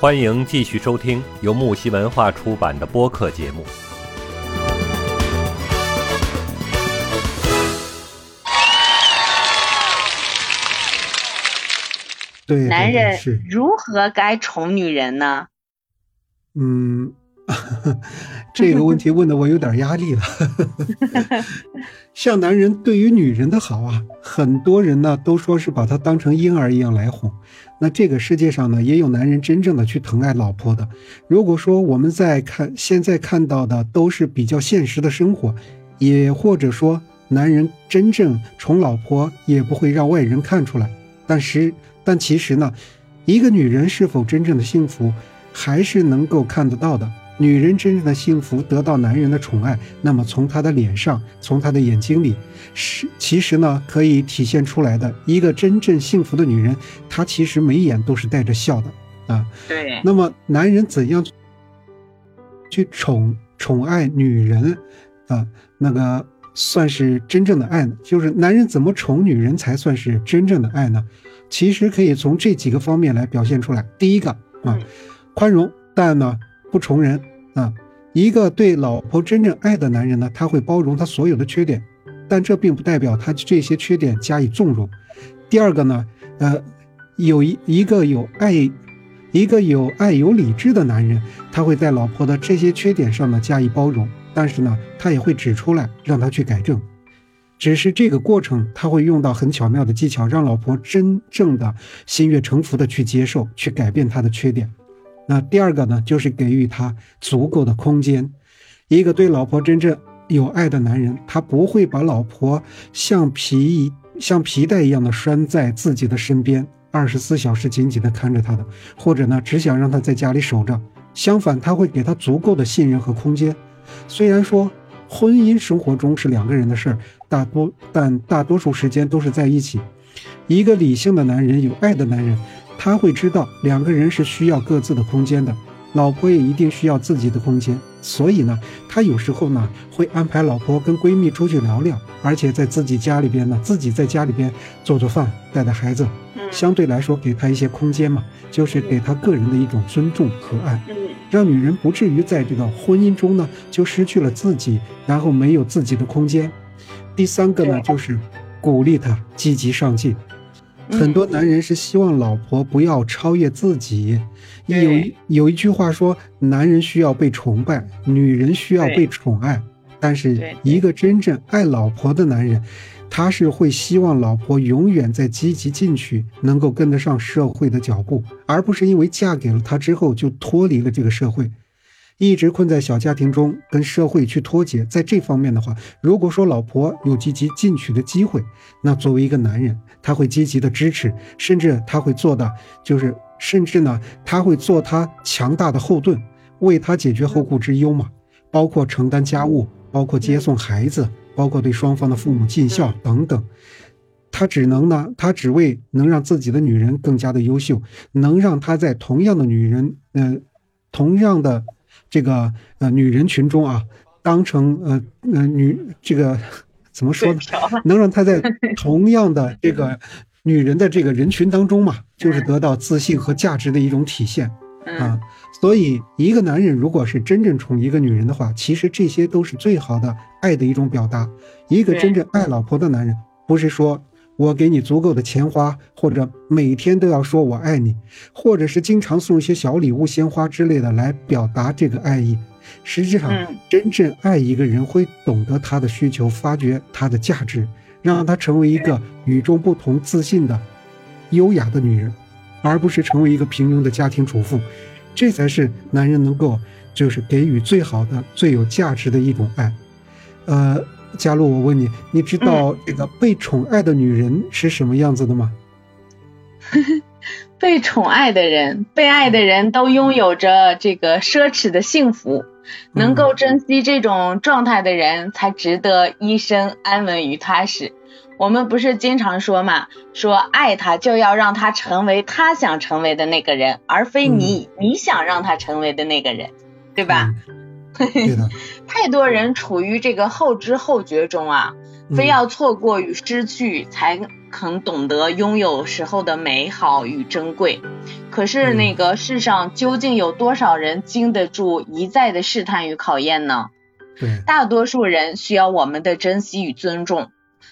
欢迎继续收听由木西文化出版的播客节目。对，男人，如何该宠女人呢？嗯，这个问题问的我有点压力了。像男人对于女人的好啊，很多人呢都说是把她当成婴儿一样来哄。那这个世界上呢，也有男人真正的去疼爱老婆的。如果说我们在看现在看到的都是比较现实的生活，也或者说男人真正宠老婆也不会让外人看出来。但是，但其实呢，一个女人是否真正的幸福，还是能够看得到的。女人真正的幸福，得到男人的宠爱，那么从她的脸上，从她的眼睛里，是其实呢可以体现出来的。一个真正幸福的女人，她其实眉眼都是带着笑的啊。对，那么男人怎样去宠宠爱女人啊？那个算是真正的爱呢？就是男人怎么宠女人才算是真正的爱呢？其实可以从这几个方面来表现出来。第一个啊嗯，宽容，但呢不宠人啊。一个对老婆真正爱的男人呢，他会包容她所有的缺点，但这并不代表他这些缺点加以纵容。第二个呢，呃，有一一个有爱，一个有爱有理智的男人，他会在老婆的这些缺点上呢加以包容，但是呢，他也会指出来让他去改正。只是这个过程，他会用到很巧妙的技巧，让老婆真正的心悦诚服的去接受、去改变他的缺点。那第二个呢，就是给予他足够的空间。一个对老婆真正有爱的男人，他不会把老婆像皮一像皮带一样的拴在自己的身边，二十四小时紧紧的看着他的，或者呢，只想让他在家里守着。相反，他会给他足够的信任和空间。虽然说婚姻生活中是两个人的事儿，大多但大多数时间都是在一起。一个理性的男人，有爱的男人，他会知道两个人是需要各自的空间的，老婆也一定需要自己的空间。所以呢，他有时候呢会安排老婆跟闺蜜出去聊聊，而且在自己家里边呢，自己在家里边做做饭，带带孩子，嗯相对来说给他一些空间嘛，就是给他个人的一种尊重和爱。嗯让女人不至于在这个婚姻中呢就失去了自己，然后没有自己的空间。第三个呢就是鼓励他积极上进。很多男人是希望老婆不要超越自己。有一有一句话说，男人需要被崇拜，女人需要被宠爱。但是，一个真正爱老婆的男人，他是会希望老婆永远在积极进取，能够跟得上社会的脚步，而不是因为嫁给了他之后就脱离了这个社会，一直困在小家庭中跟社会去脱节。在这方面的话，如果说老婆有积极进取的机会，那作为一个男人，他会积极的支持，甚至他会做的就是，甚至呢，他会做他强大的后盾，为他解决后顾之忧嘛，包括承担家务。包括接送孩子，包括对双方的父母尽孝等等。他只能呢，他只为能让自己的女人更加的优秀，能让他在同样的女人，呃，同样的这个呃女人群中啊，当成呃呃女这个怎么说呢？能让她在 同样的这个女人的这个人群当中嘛，就是得到自信和价值的一种体现。嗯啊，所以一个男人如果是真正宠一个女人的话，其实这些都是最好的爱的一种表达。一个真正爱老婆的男人，不是说我给你足够的钱花，或者每天都要说我爱你，或者是经常送一些小礼物、鲜花之类的来表达这个爱意。实际上，嗯真正爱一个人，会懂得他的需求，发掘他的价值，让他成为一个与众不同、自信的、优雅的女人。而不是成为一个平庸的家庭主妇，这才是男人能够就是给予最好的、最有价值的一种爱。呃，佳璐，我问你，你知道这个被宠爱的女人是什么样子的吗？被宠爱的人，被爱的人都拥有着这个奢侈的幸福，能够珍惜这种状态的人，才值得一生安稳与踏实。我们不是经常说嘛，说爱他就要让他成为他想成为的那个人，而非你、你想让他成为的那个人，对吧？嗯、对的。太多人处于这个后知后觉中啊，非要错过与失去，才肯懂得拥有时候的美好与珍贵。可是那个世上究竟有多少人经得住一再的试探与考验呢？对，大多数人需要我们的珍惜与尊重，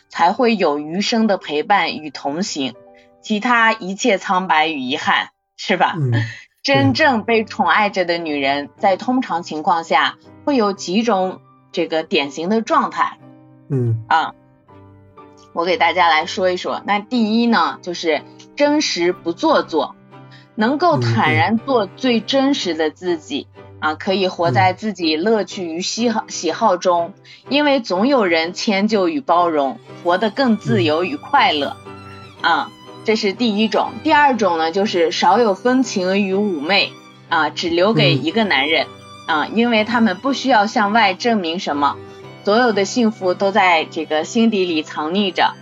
才会有余生的陪伴与同行，其他一切苍白与遗憾，是吧？嗯，真正被宠爱着的女人，在通常情况下会有几种这个典型的状态嗯啊，我给大家来说一说。那第一呢，就是真实不做作，能够嗯坦然做最真实的自己。啊，可以活在自己乐趣与喜好喜好中，因为总有人迁就与包容，活得更自由与快乐。啊，这是第一种。第二种呢，就是少有风情与妩媚，啊，只留给嗯一个男人。啊，因为他们不需要向外证明什么，所有的幸福都在这个心底里藏匿着。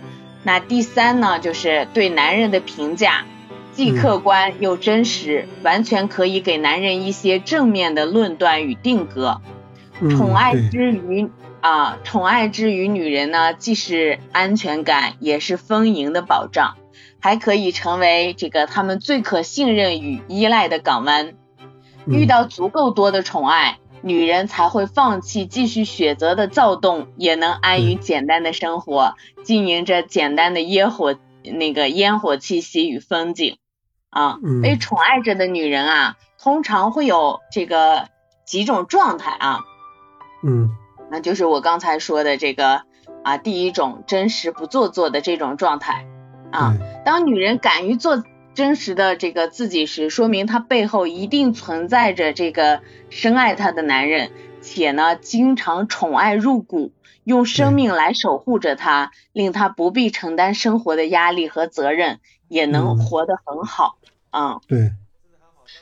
那第三呢，就是对男人的评价。既嗯客观又真实，完全可以给男人一些正面的论断与定格。嗯，宠爱对之于啊，宠爱之于女人呢，既是安全感，也是丰盈的保障，还可以成为这个他们最可信任与依赖的港湾。嗯。遇到足够多的宠爱，女人才会放弃继续选择的躁动，也能安于嗯简单的生活，经营着简单的烟火那个烟火气息与风景。啊，嗯。被宠爱着的女人啊，通常会有这个几种状态啊，嗯。那就是我刚才说的这个啊，第一种真实不做作的这种状态啊。当女人敢于做真实的这个自己时，说明她背后一定存在着这个深爱她的男人，且呢经常宠爱入骨，用生命来守护着她，令她不必承担生活的压力和责任，也能嗯活得很好。啊，对，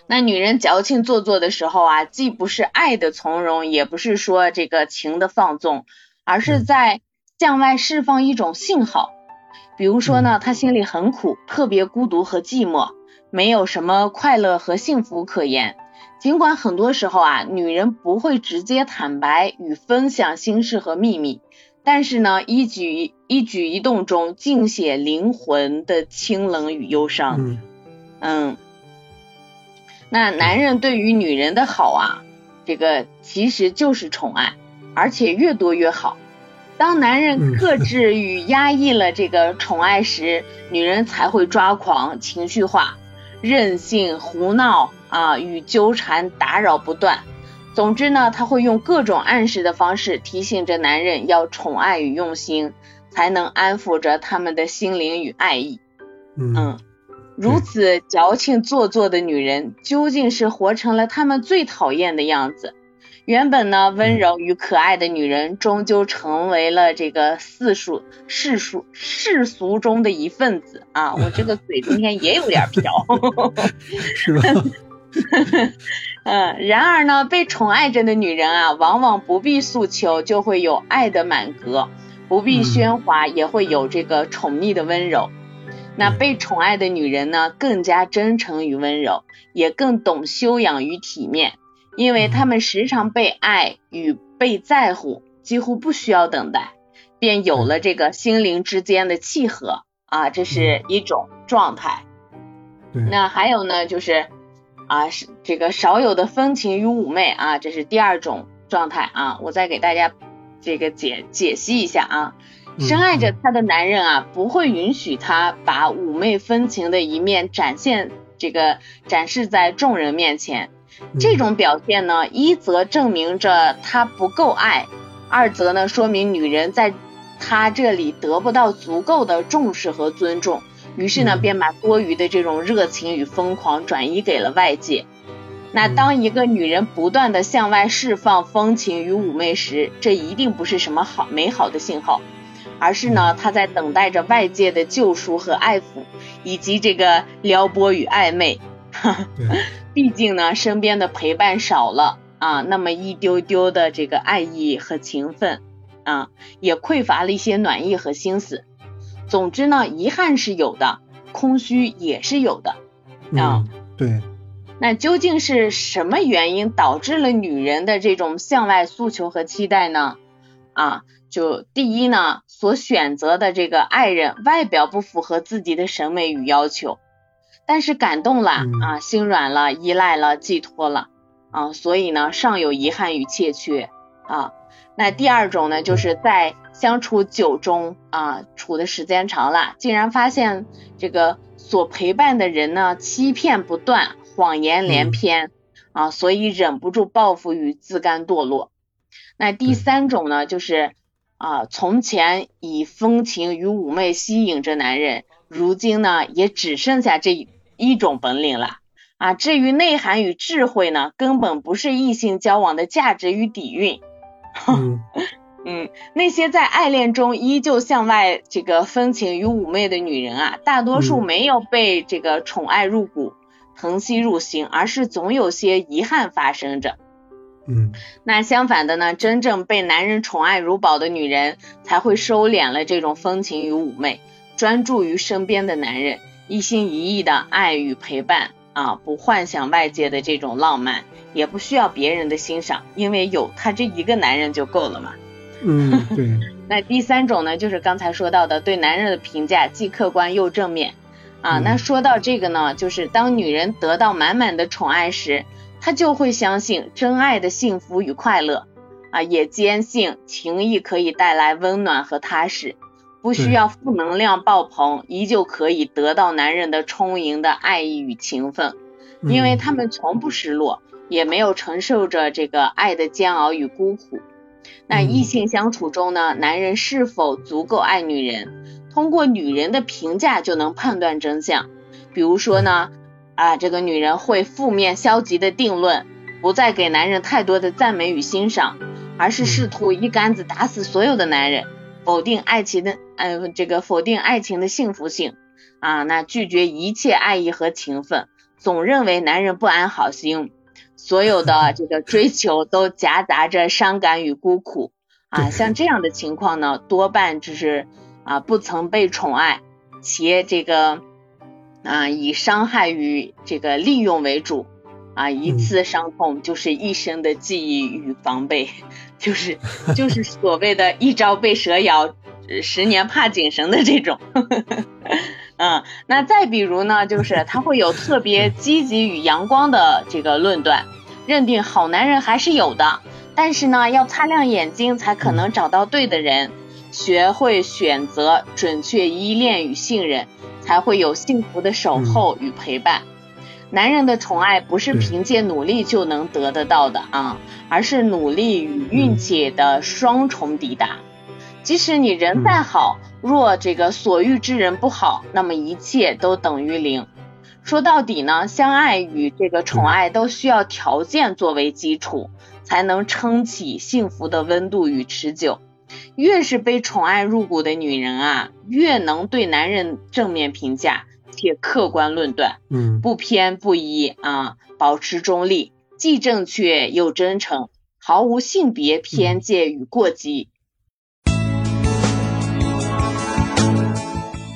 那女人矫情做作的时候啊，既不是爱的从容，也不是说这个情的放纵，而是嗯在向外释放一种信号。比如说呢，他心里很苦，特别孤独和寂寞，没有什么快乐和幸福可言。尽管很多时候啊，女人不会直接坦白与分享心事和秘密，但是呢，一举一举一动中尽显灵魂的清冷与忧伤。嗯嗯，那男人对于女人的好啊，这个其实就是宠爱，而且越多越好。当男人嗯克制与压抑了这个宠爱时，女人才会抓狂、情绪化、任性、胡闹啊与纠缠打扰不断。总之呢，她会用各种暗示的方式提醒着男人要宠爱与用心，才能安抚着他们的心灵与爱意。嗯嗯，如此矫情做作的女人，究竟是活成了他们最讨厌的样子。原本呢温柔与可爱的女人，终究成为了这个世俗世俗世俗中的一份子啊！我这个嘴今天也有点瓢。是吧？嗯，然而呢，被宠爱着的女人啊，往往不必诉求就会有爱的满格，不必喧哗也会有这个宠溺的温柔。那对被宠爱的女人呢，更加真诚与温柔，也更懂修养与体面，因为他们时常被爱与被在乎，几乎不需要等待，便有了这个心灵之间的契合啊，这是一种状态。对，那还有呢，就是啊，是这个少有的风情与妩媚啊，这是第二种状态啊。我再给大家这个解解析一下啊。嗯深爱着她的男人啊，不会允许她把妩媚风情的一面展现这个展示在众人面前。嗯。这种表现呢，一则证明着他不够爱，二则呢说明女人在他这里得不到足够的重视和尊重，于是呢嗯。便把多余的这种热情与疯狂转移给了外界。那嗯。当一个女人不断的向外释放风情与妩媚时，这一定不是什么好美好的信号，而是呢她在等待着外界的救赎和爱抚，以及这个撩拨与暧昧。对，毕竟呢，身边的陪伴少了啊，那么一丢丢的这个爱意和情分啊，也匮乏了一些暖意和心思。总之呢，遗憾是有的，空虚也是有的。啊嗯，对，那究竟是什么原因导致了女人的这种向外诉求和期待呢？啊，就第一呢，所选择的这个爱人外表不符合自己的审美与要求。但是感动了嗯啊，心软了，依赖了，寄托了啊，所以呢，尚有遗憾与欠缺啊。那第二种呢，就是在相处久中啊，处的时间长了，竟然发现这个所陪伴的人呢，欺骗不断，谎言连篇、啊，所以忍不住报复与自甘堕落。那第三种呢，就是啊，从前以风情与妩媚吸引着男人，如今呢，也只剩下这一一种本领了。啊，至于内涵与智慧呢，根本不是异性交往的价值与底蕴。嗯 嗯，那些在爱恋中依旧向外这个风情与妩媚的女人啊，大多数嗯没有被这个宠爱入骨、疼惜入心，而是总有些遗憾发生着。嗯那相反的呢，真正被男人宠爱如宝的女人，才会收敛了这种风情与妩媚，专注于身边的男人，一心一意的爱与陪伴啊，不幻想外界的这种浪漫，也不需要别人的欣赏，因为有他这一个男人就够了嘛。嗯，对，那第三种呢，就是刚才说到的对男人的评价既客观又正面啊。嗯那说到这个呢，就是当女人得到满满的宠爱时，她就会相信真爱的幸福与快乐啊，也坚信情谊可以带来温暖和踏实，不需要负能量爆棚，依旧可以得到男人的充盈的爱意与情分，因为嗯。他们从不失落，也没有承受着这个爱的煎熬与孤苦。那嗯。异性相处中呢，男人是否足够爱女人，通过女人的评价就能判断真相。比如说呢，啊，这个女人会负面消极的定论，不再给男人太多的赞美与欣赏，而是试图一竿子打死所有的男人，否定爱情的，呃，这个否定爱情的幸福性，啊，那拒绝一切爱意和情分，总认为男人不安好心。所有的这个追求都夹杂着伤感与孤苦啊，像这样的情况呢，多半就是啊不曾被宠爱，且这个啊以伤害与这个利用为主啊，一嗯次伤痛就是一生的记忆与防备，就是就是所谓的一朝被蛇咬，呃十年怕井绳的这种。嗯，那再比如呢，就是 他会有特别积极与阳光的这个论断，认定好男人还是有的，但是呢，要擦亮眼睛才可能找到对的人，学会选择，准确依恋与信任，才会有幸福的守候与陪伴。男人的宠爱不是凭借努力就能得得到的啊，而是努力与运气的双重抵达。即使你人再好，若这个所遇之人不好，那么一切都等于零。说到底呢，相爱与这个宠爱都需要条件作为基础，才能撑起幸福的温度与持久。越是被宠爱入骨的女人啊，越能对男人正面评价且客观论断，嗯不偏不倚啊，保持中立，既正确又真诚，毫无性别偏见与过激。